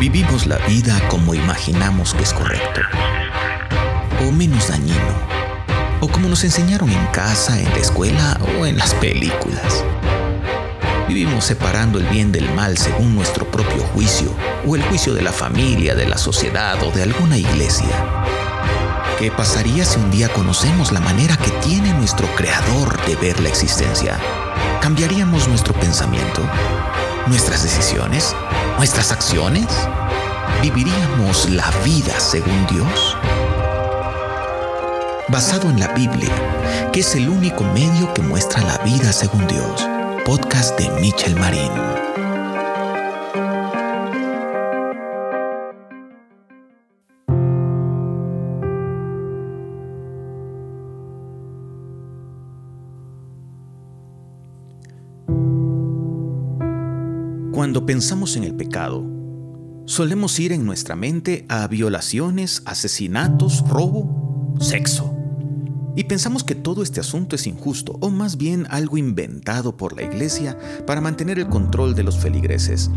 Vivimos la vida como imaginamos que es correcto, o menos dañino, o como nos enseñaron en casa, en la escuela o en las películas. Vivimos separando el bien del mal según nuestro propio juicio, o el juicio de la familia, de la sociedad o de alguna iglesia. ¿Qué pasaría si un día conocemos la manera que tiene nuestro Creador de ver la existencia? ¿Cambiaríamos nuestro pensamiento? ¿Nuestras decisiones? ¿Nuestras acciones? ¿Viviríamos la vida según Dios? Basado en la Biblia, que es el único medio que muestra la vida según Dios. Podcast de Michel Marín. Cuando pensamos en el pecado, solemos ir en nuestra mente a violaciones, asesinatos, robo, sexo. Y pensamos que todo este asunto es injusto, o más bien algo inventado por la iglesia para mantener el control de los feligreses.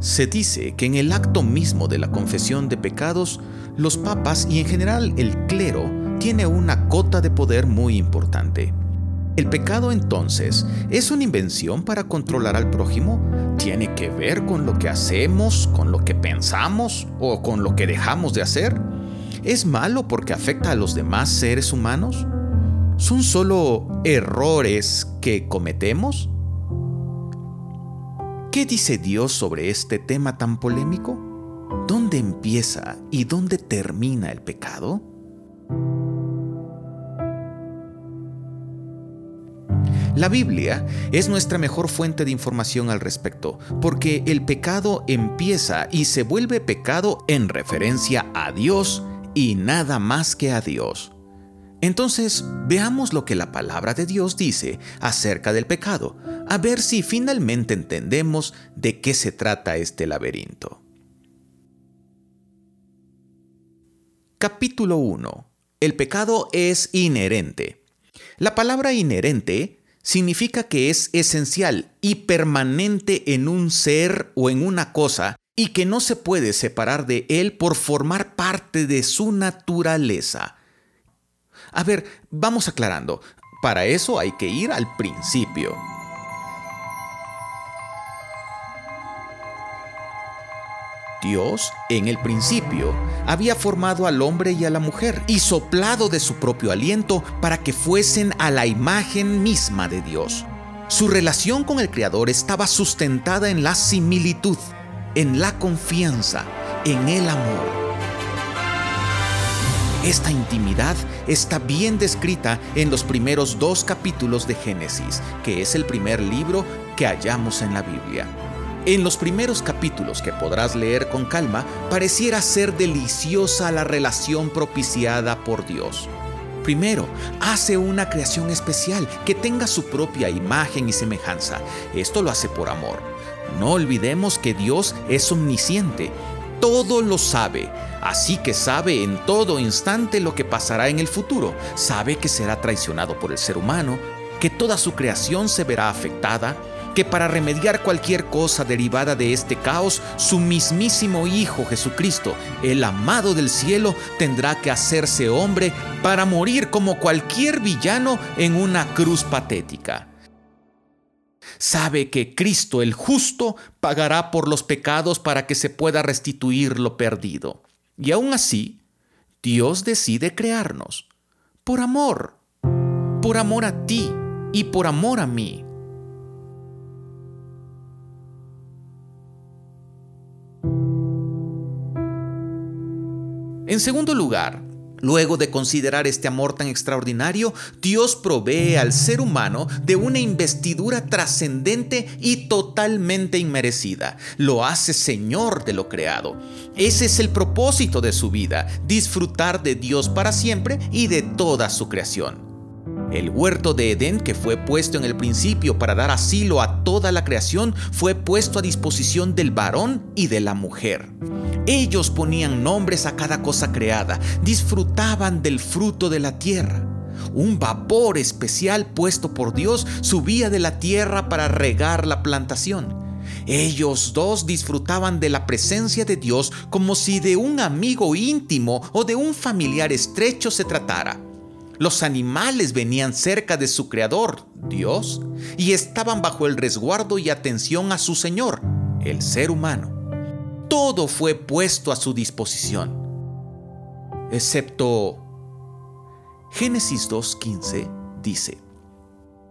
Se dice que en el acto mismo de la confesión de pecados, los papas y en general el clero tiene una cota de poder muy importante. ¿El pecado entonces es una invención para controlar al prójimo? ¿Tiene que ver con lo que hacemos, con lo que pensamos o con lo que dejamos de hacer? ¿Es malo porque afecta a los demás seres humanos? ¿Son solo errores que cometemos? ¿Qué dice Dios sobre este tema tan polémico? ¿Dónde empieza y dónde termina el pecado? La Biblia es nuestra mejor fuente de información al respecto, porque el pecado empieza y se vuelve pecado en referencia a Dios y nada más que a Dios. Entonces, veamos lo que la palabra de Dios dice acerca del pecado, a ver si finalmente entendemos de qué se trata este laberinto. Capítulo 1. El pecado es inherente. La palabra inherente significa que es esencial y permanente en un ser o en una cosa y que no se puede separar de él por formar parte de su naturaleza. A ver, vamos aclarando. Para eso hay que ir al principio. Dios, en el principio, había formado al hombre y a la mujer y soplado de su propio aliento para que fuesen a la imagen misma de Dios. Su relación con el Creador estaba sustentada en la similitud, en la confianza, en el amor. Esta intimidad está bien descrita en los primeros dos capítulos de Génesis, que es el primer libro que hallamos en la Biblia. En los primeros capítulos que podrás leer con calma, pareciera ser deliciosa la relación propiciada por Dios. Primero, hace una creación especial que tenga su propia imagen y semejanza. Esto lo hace por amor. No olvidemos que Dios es omnisciente, todo lo sabe, así que sabe en todo instante lo que pasará en el futuro. Sabe que será traicionado por el ser humano, que toda su creación se verá afectada, que para remediar cualquier cosa derivada de este caos, su mismísimo Hijo Jesucristo, el amado del cielo, tendrá que hacerse hombre para morir como cualquier villano en una cruz patética. Sabe que Cristo el justo pagará por los pecados para que se pueda restituir lo perdido. Y aún así, Dios decide crearnos. Por amor. Por amor a ti y por amor a mí. En segundo lugar, Luego de considerar este amor tan extraordinario, Dios provee al ser humano de una investidura trascendente y totalmente inmerecida. Lo hace Señor de lo creado. Ese es el propósito de su vida, disfrutar de Dios para siempre y de toda su creación. El huerto de Edén, que fue puesto en el principio para dar asilo a toda la creación, fue puesto a disposición del varón y de la mujer. Ellos ponían nombres a cada cosa creada, disfrutaban del fruto de la tierra. Un vapor especial puesto por Dios subía de la tierra para regar la plantación. Ellos dos disfrutaban de la presencia de Dios como si de un amigo íntimo o de un familiar estrecho se tratara. Los animales venían cerca de su creador, Dios, y estaban bajo el resguardo y atención a su Señor, el ser humano. Todo fue puesto a su disposición, excepto Génesis 2.15 dice,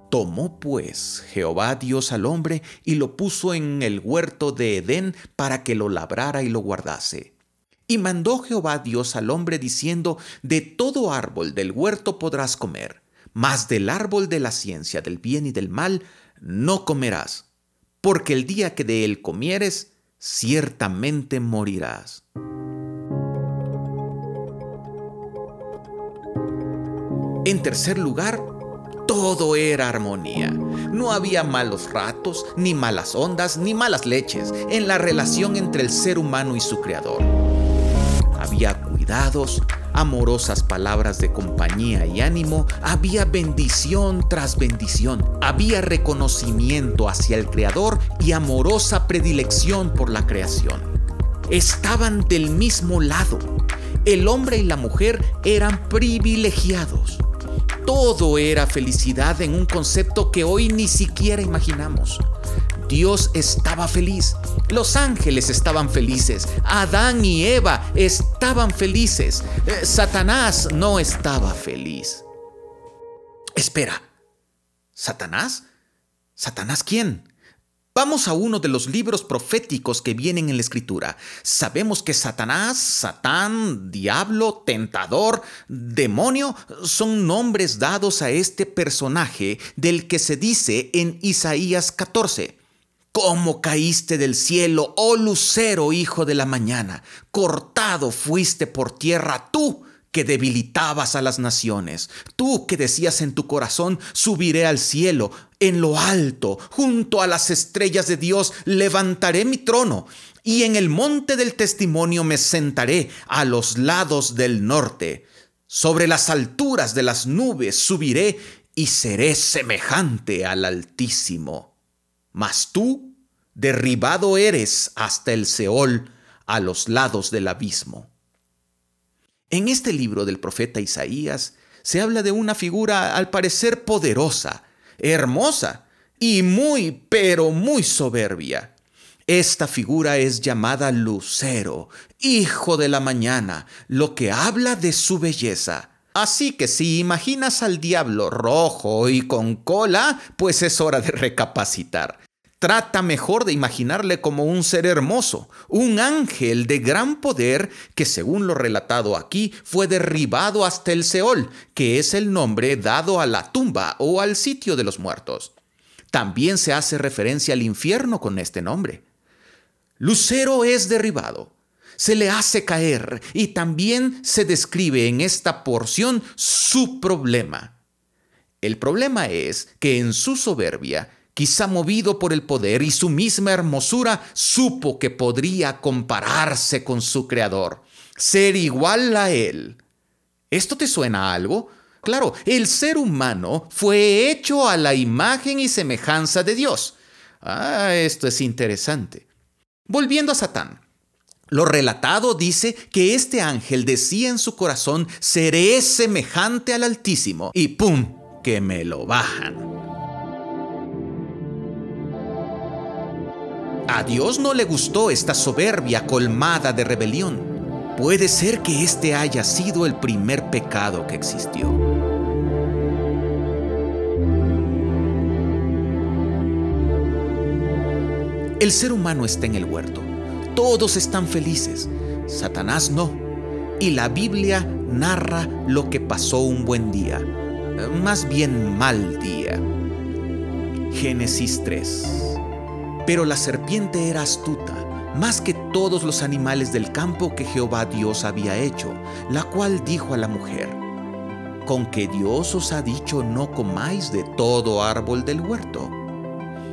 Tomó pues Jehová Dios al hombre y lo puso en el huerto de Edén para que lo labrara y lo guardase. Y mandó Jehová Dios al hombre diciendo, De todo árbol del huerto podrás comer, mas del árbol de la ciencia del bien y del mal no comerás, porque el día que de él comieres, ciertamente morirás. En tercer lugar, todo era armonía. No había malos ratos, ni malas ondas, ni malas leches en la relación entre el ser humano y su creador. Había cuidados, amorosas palabras de compañía y ánimo, había bendición tras bendición, había reconocimiento hacia el Creador y amorosa predilección por la creación. Estaban del mismo lado. El hombre y la mujer eran privilegiados. Todo era felicidad en un concepto que hoy ni siquiera imaginamos. Dios estaba feliz, los ángeles estaban felices, Adán y Eva estaban felices, eh, Satanás no estaba feliz. Espera, ¿Satanás? ¿Satanás quién? Vamos a uno de los libros proféticos que vienen en la escritura. Sabemos que Satanás, Satán, diablo, tentador, demonio son nombres dados a este personaje del que se dice en Isaías 14. ¿Cómo caíste del cielo, oh lucero, hijo de la mañana? Cortado fuiste por tierra tú que debilitabas a las naciones, tú que decías en tu corazón, subiré al cielo, en lo alto, junto a las estrellas de Dios, levantaré mi trono, y en el monte del testimonio me sentaré a los lados del norte. Sobre las alturas de las nubes subiré y seré semejante al Altísimo. Mas tú, derribado eres hasta el Seol, a los lados del abismo. En este libro del profeta Isaías se habla de una figura al parecer poderosa, hermosa y muy, pero muy soberbia. Esta figura es llamada Lucero, hijo de la mañana, lo que habla de su belleza. Así que si imaginas al diablo rojo y con cola, pues es hora de recapacitar. Trata mejor de imaginarle como un ser hermoso, un ángel de gran poder que según lo relatado aquí fue derribado hasta el Seol, que es el nombre dado a la tumba o al sitio de los muertos. También se hace referencia al infierno con este nombre. Lucero es derribado, se le hace caer y también se describe en esta porción su problema. El problema es que en su soberbia quizá movido por el poder y su misma hermosura, supo que podría compararse con su Creador, ser igual a Él. ¿Esto te suena algo? Claro, el ser humano fue hecho a la imagen y semejanza de Dios. Ah, esto es interesante. Volviendo a Satán. Lo relatado dice que este ángel decía en su corazón, seré semejante al Altísimo, y ¡pum! que me lo bajan. A Dios no le gustó esta soberbia colmada de rebelión. Puede ser que este haya sido el primer pecado que existió. El ser humano está en el huerto. Todos están felices. Satanás no. Y la Biblia narra lo que pasó un buen día. Más bien mal día. Génesis 3. Pero la serpiente era astuta, más que todos los animales del campo que Jehová Dios había hecho, la cual dijo a la mujer, con que Dios os ha dicho no comáis de todo árbol del huerto.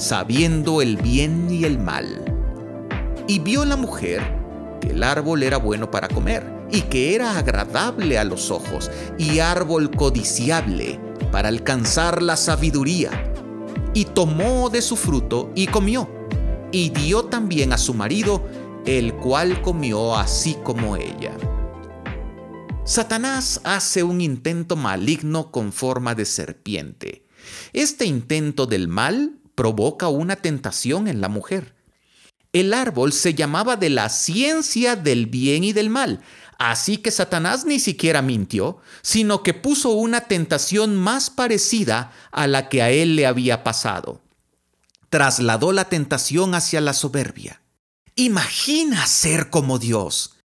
sabiendo el bien y el mal. Y vio la mujer que el árbol era bueno para comer y que era agradable a los ojos y árbol codiciable para alcanzar la sabiduría. Y tomó de su fruto y comió, y dio también a su marido, el cual comió así como ella. Satanás hace un intento maligno con forma de serpiente. Este intento del mal provoca una tentación en la mujer. El árbol se llamaba de la ciencia del bien y del mal, así que Satanás ni siquiera mintió, sino que puso una tentación más parecida a la que a él le había pasado. Trasladó la tentación hacia la soberbia. Imagina ser como Dios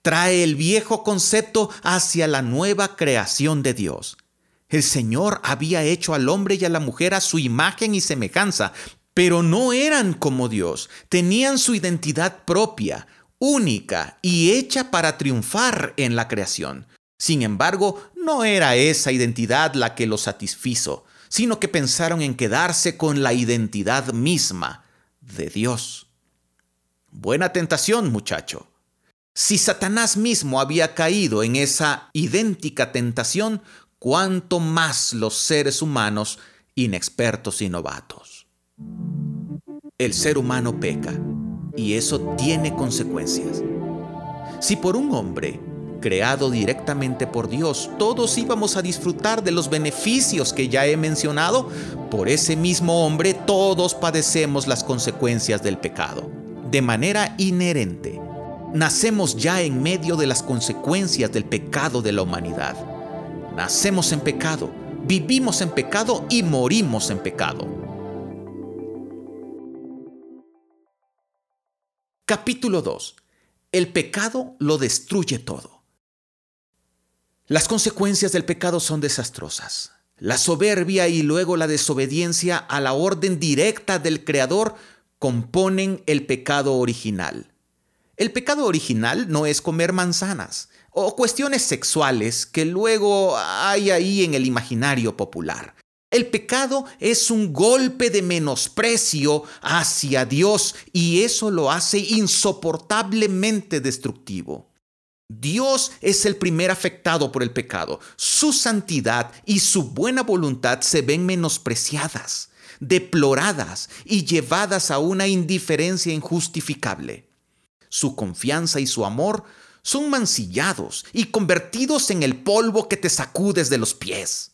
trae el viejo concepto hacia la nueva creación de Dios. El Señor había hecho al hombre y a la mujer a su imagen y semejanza, pero no eran como Dios, tenían su identidad propia, única y hecha para triunfar en la creación. Sin embargo, no era esa identidad la que los satisfizo, sino que pensaron en quedarse con la identidad misma de Dios. Buena tentación, muchacho. Si Satanás mismo había caído en esa idéntica tentación, cuánto más los seres humanos inexpertos y novatos. El ser humano peca y eso tiene consecuencias. Si por un hombre creado directamente por Dios, todos íbamos a disfrutar de los beneficios que ya he mencionado, por ese mismo hombre todos padecemos las consecuencias del pecado, de manera inherente nacemos ya en medio de las consecuencias del pecado de la humanidad. Nacemos en pecado, vivimos en pecado y morimos en pecado. Capítulo 2. El pecado lo destruye todo. Las consecuencias del pecado son desastrosas. La soberbia y luego la desobediencia a la orden directa del Creador componen el pecado original. El pecado original no es comer manzanas o cuestiones sexuales que luego hay ahí en el imaginario popular. El pecado es un golpe de menosprecio hacia Dios y eso lo hace insoportablemente destructivo. Dios es el primer afectado por el pecado. Su santidad y su buena voluntad se ven menospreciadas, deploradas y llevadas a una indiferencia injustificable su confianza y su amor son mancillados y convertidos en el polvo que te sacudes de los pies.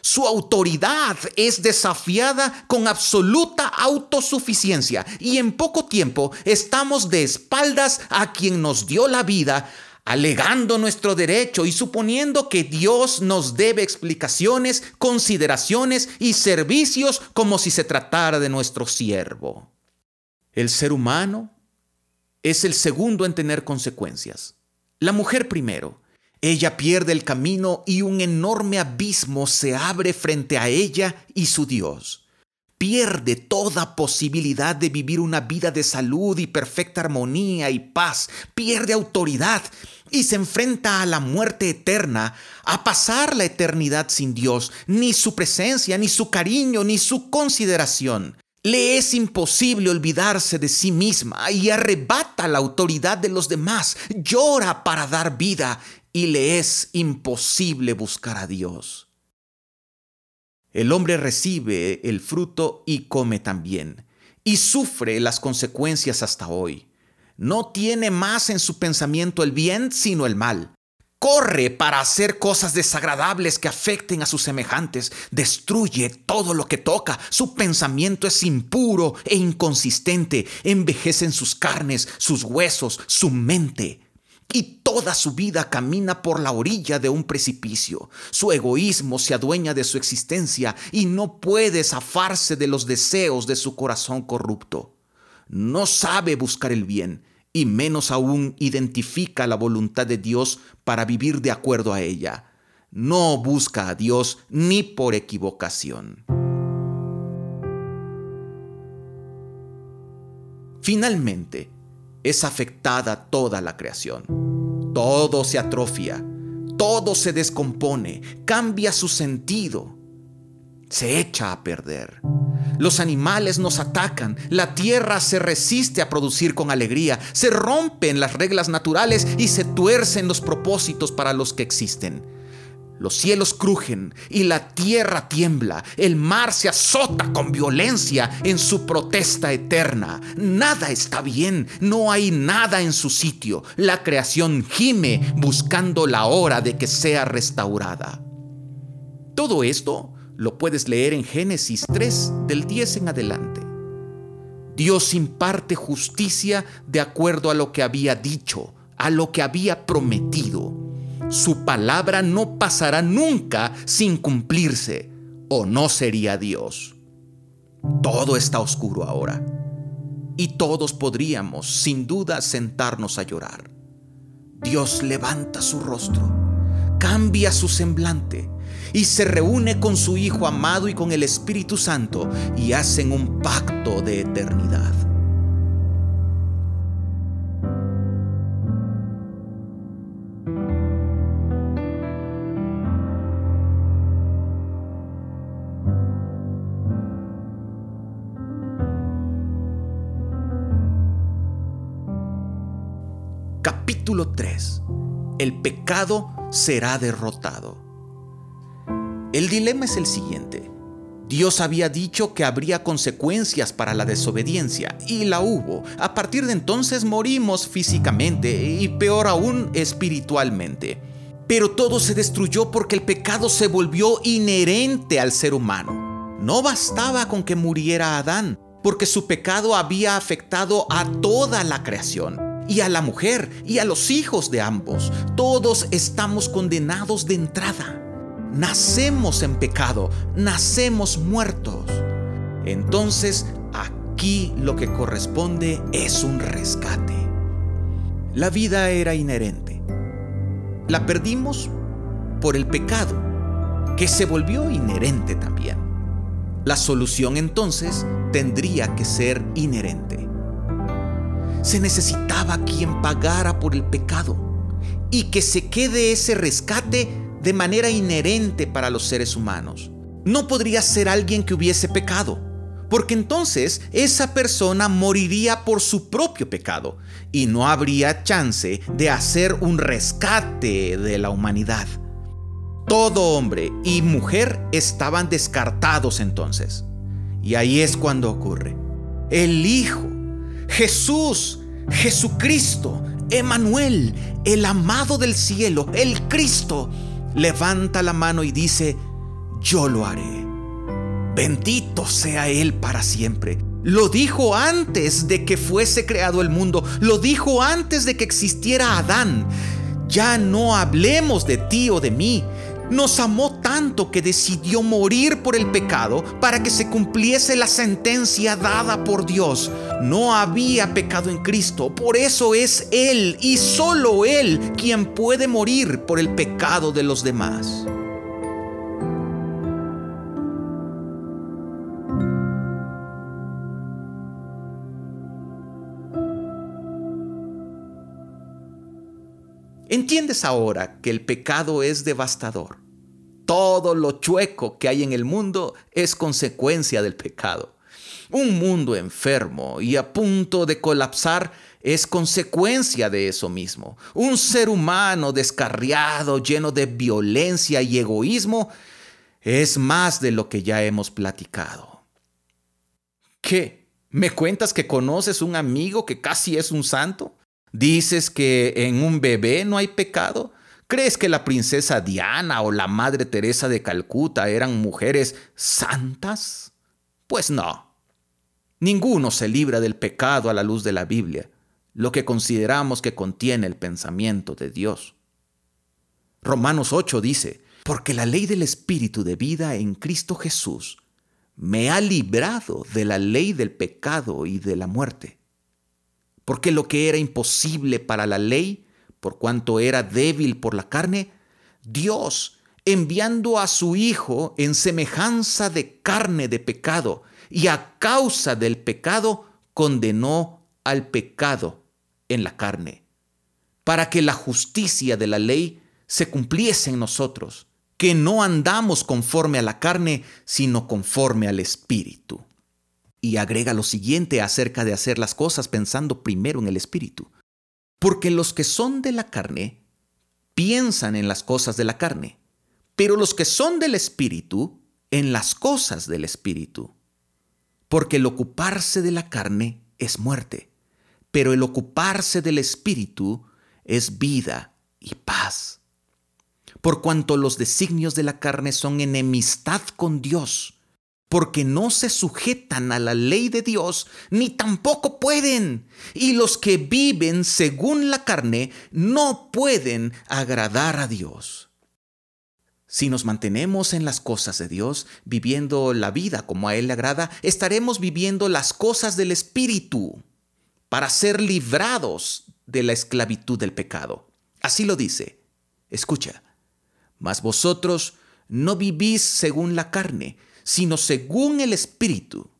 Su autoridad es desafiada con absoluta autosuficiencia y en poco tiempo estamos de espaldas a quien nos dio la vida, alegando nuestro derecho y suponiendo que Dios nos debe explicaciones, consideraciones y servicios como si se tratara de nuestro siervo. El ser humano es el segundo en tener consecuencias. La mujer primero. Ella pierde el camino y un enorme abismo se abre frente a ella y su Dios. Pierde toda posibilidad de vivir una vida de salud y perfecta armonía y paz. Pierde autoridad y se enfrenta a la muerte eterna, a pasar la eternidad sin Dios, ni su presencia, ni su cariño, ni su consideración. Le es imposible olvidarse de sí misma y arrebata la autoridad de los demás, llora para dar vida y le es imposible buscar a Dios. El hombre recibe el fruto y come también, y sufre las consecuencias hasta hoy. No tiene más en su pensamiento el bien sino el mal corre para hacer cosas desagradables que afecten a sus semejantes, destruye todo lo que toca, su pensamiento es impuro e inconsistente, envejecen sus carnes, sus huesos, su mente. Y toda su vida camina por la orilla de un precipicio. Su egoísmo se adueña de su existencia y no puede zafarse de los deseos de su corazón corrupto. No sabe buscar el bien y menos aún identifica la voluntad de Dios para vivir de acuerdo a ella. No busca a Dios ni por equivocación. Finalmente, es afectada toda la creación. Todo se atrofia, todo se descompone, cambia su sentido, se echa a perder. Los animales nos atacan, la tierra se resiste a producir con alegría, se rompen las reglas naturales y se tuercen los propósitos para los que existen. Los cielos crujen y la tierra tiembla. El mar se azota con violencia en su protesta eterna. Nada está bien, no hay nada en su sitio. La creación gime buscando la hora de que sea restaurada. Todo esto lo puedes leer en Génesis 3 del 10 en adelante. Dios imparte justicia de acuerdo a lo que había dicho, a lo que había prometido su palabra no pasará nunca sin cumplirse, o no sería Dios. Todo está oscuro ahora, y todos podríamos, sin duda, sentarnos a llorar. Dios levanta su rostro, cambia su semblante, y se reúne con su Hijo amado y con el Espíritu Santo, y hacen un pacto de eternidad. Capítulo 3. El pecado será derrotado. El dilema es el siguiente. Dios había dicho que habría consecuencias para la desobediencia y la hubo. A partir de entonces morimos físicamente y peor aún espiritualmente. Pero todo se destruyó porque el pecado se volvió inherente al ser humano. No bastaba con que muriera Adán, porque su pecado había afectado a toda la creación y a la mujer y a los hijos de ambos. Todos estamos condenados de entrada. Nacemos en pecado, nacemos muertos. Entonces, aquí lo que corresponde es un rescate. La vida era inherente. La perdimos por el pecado, que se volvió inherente también. La solución entonces tendría que ser inherente se necesitaba quien pagara por el pecado y que se quede ese rescate de manera inherente para los seres humanos. No podría ser alguien que hubiese pecado, porque entonces esa persona moriría por su propio pecado y no habría chance de hacer un rescate de la humanidad. Todo hombre y mujer estaban descartados entonces. Y ahí es cuando ocurre. El Hijo Jesús, Jesucristo, Emanuel, el amado del cielo, el Cristo, levanta la mano y dice, yo lo haré. Bendito sea Él para siempre. Lo dijo antes de que fuese creado el mundo. Lo dijo antes de que existiera Adán. Ya no hablemos de ti o de mí nos amó tanto que decidió morir por el pecado para que se cumpliese la sentencia dada por Dios. No había pecado en Cristo, por eso es Él y solo Él quien puede morir por el pecado de los demás. ¿Entiendes ahora que el pecado es devastador? Todo lo chueco que hay en el mundo es consecuencia del pecado. Un mundo enfermo y a punto de colapsar es consecuencia de eso mismo. Un ser humano descarriado, lleno de violencia y egoísmo, es más de lo que ya hemos platicado. ¿Qué? ¿Me cuentas que conoces un amigo que casi es un santo? ¿Dices que en un bebé no hay pecado? ¿Crees que la princesa Diana o la Madre Teresa de Calcuta eran mujeres santas? Pues no. Ninguno se libra del pecado a la luz de la Biblia, lo que consideramos que contiene el pensamiento de Dios. Romanos 8 dice, porque la ley del Espíritu de vida en Cristo Jesús me ha librado de la ley del pecado y de la muerte porque lo que era imposible para la ley, por cuanto era débil por la carne, Dios, enviando a su Hijo en semejanza de carne de pecado, y a causa del pecado, condenó al pecado en la carne, para que la justicia de la ley se cumpliese en nosotros, que no andamos conforme a la carne, sino conforme al Espíritu. Y agrega lo siguiente acerca de hacer las cosas pensando primero en el Espíritu. Porque los que son de la carne piensan en las cosas de la carne, pero los que son del Espíritu en las cosas del Espíritu. Porque el ocuparse de la carne es muerte, pero el ocuparse del Espíritu es vida y paz. Por cuanto los designios de la carne son enemistad con Dios, porque no se sujetan a la ley de Dios, ni tampoco pueden. Y los que viven según la carne no pueden agradar a Dios. Si nos mantenemos en las cosas de Dios, viviendo la vida como a Él le agrada, estaremos viviendo las cosas del Espíritu para ser librados de la esclavitud del pecado. Así lo dice. Escucha, mas vosotros no vivís según la carne, sino según el Espíritu,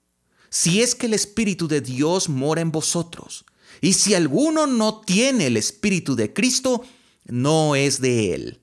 si es que el Espíritu de Dios mora en vosotros. Y si alguno no tiene el Espíritu de Cristo, no es de él.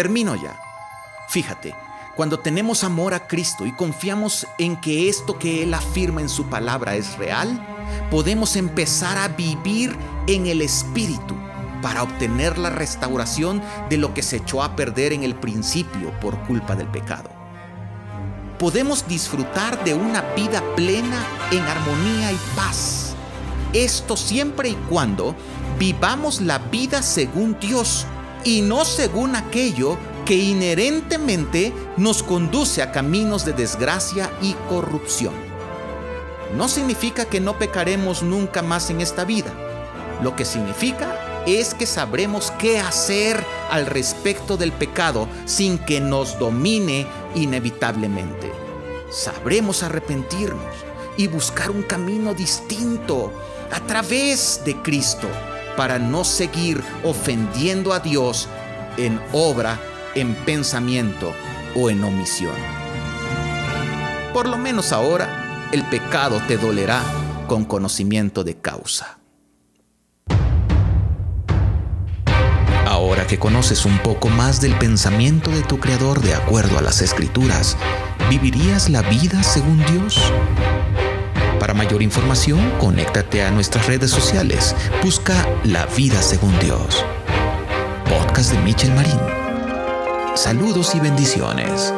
Termino ya. Fíjate, cuando tenemos amor a Cristo y confiamos en que esto que Él afirma en su palabra es real, podemos empezar a vivir en el Espíritu para obtener la restauración de lo que se echó a perder en el principio por culpa del pecado. Podemos disfrutar de una vida plena en armonía y paz. Esto siempre y cuando vivamos la vida según Dios y no según aquello que inherentemente nos conduce a caminos de desgracia y corrupción. No significa que no pecaremos nunca más en esta vida. Lo que significa es que sabremos qué hacer al respecto del pecado sin que nos domine inevitablemente. Sabremos arrepentirnos y buscar un camino distinto a través de Cristo para no seguir ofendiendo a Dios en obra, en pensamiento o en omisión. Por lo menos ahora el pecado te dolerá con conocimiento de causa. Ahora que conoces un poco más del pensamiento de tu Creador de acuerdo a las Escrituras, ¿vivirías la vida según Dios? Para mayor información, conéctate a nuestras redes sociales. Busca La Vida Según Dios. Podcast de Michel Marín. Saludos y bendiciones.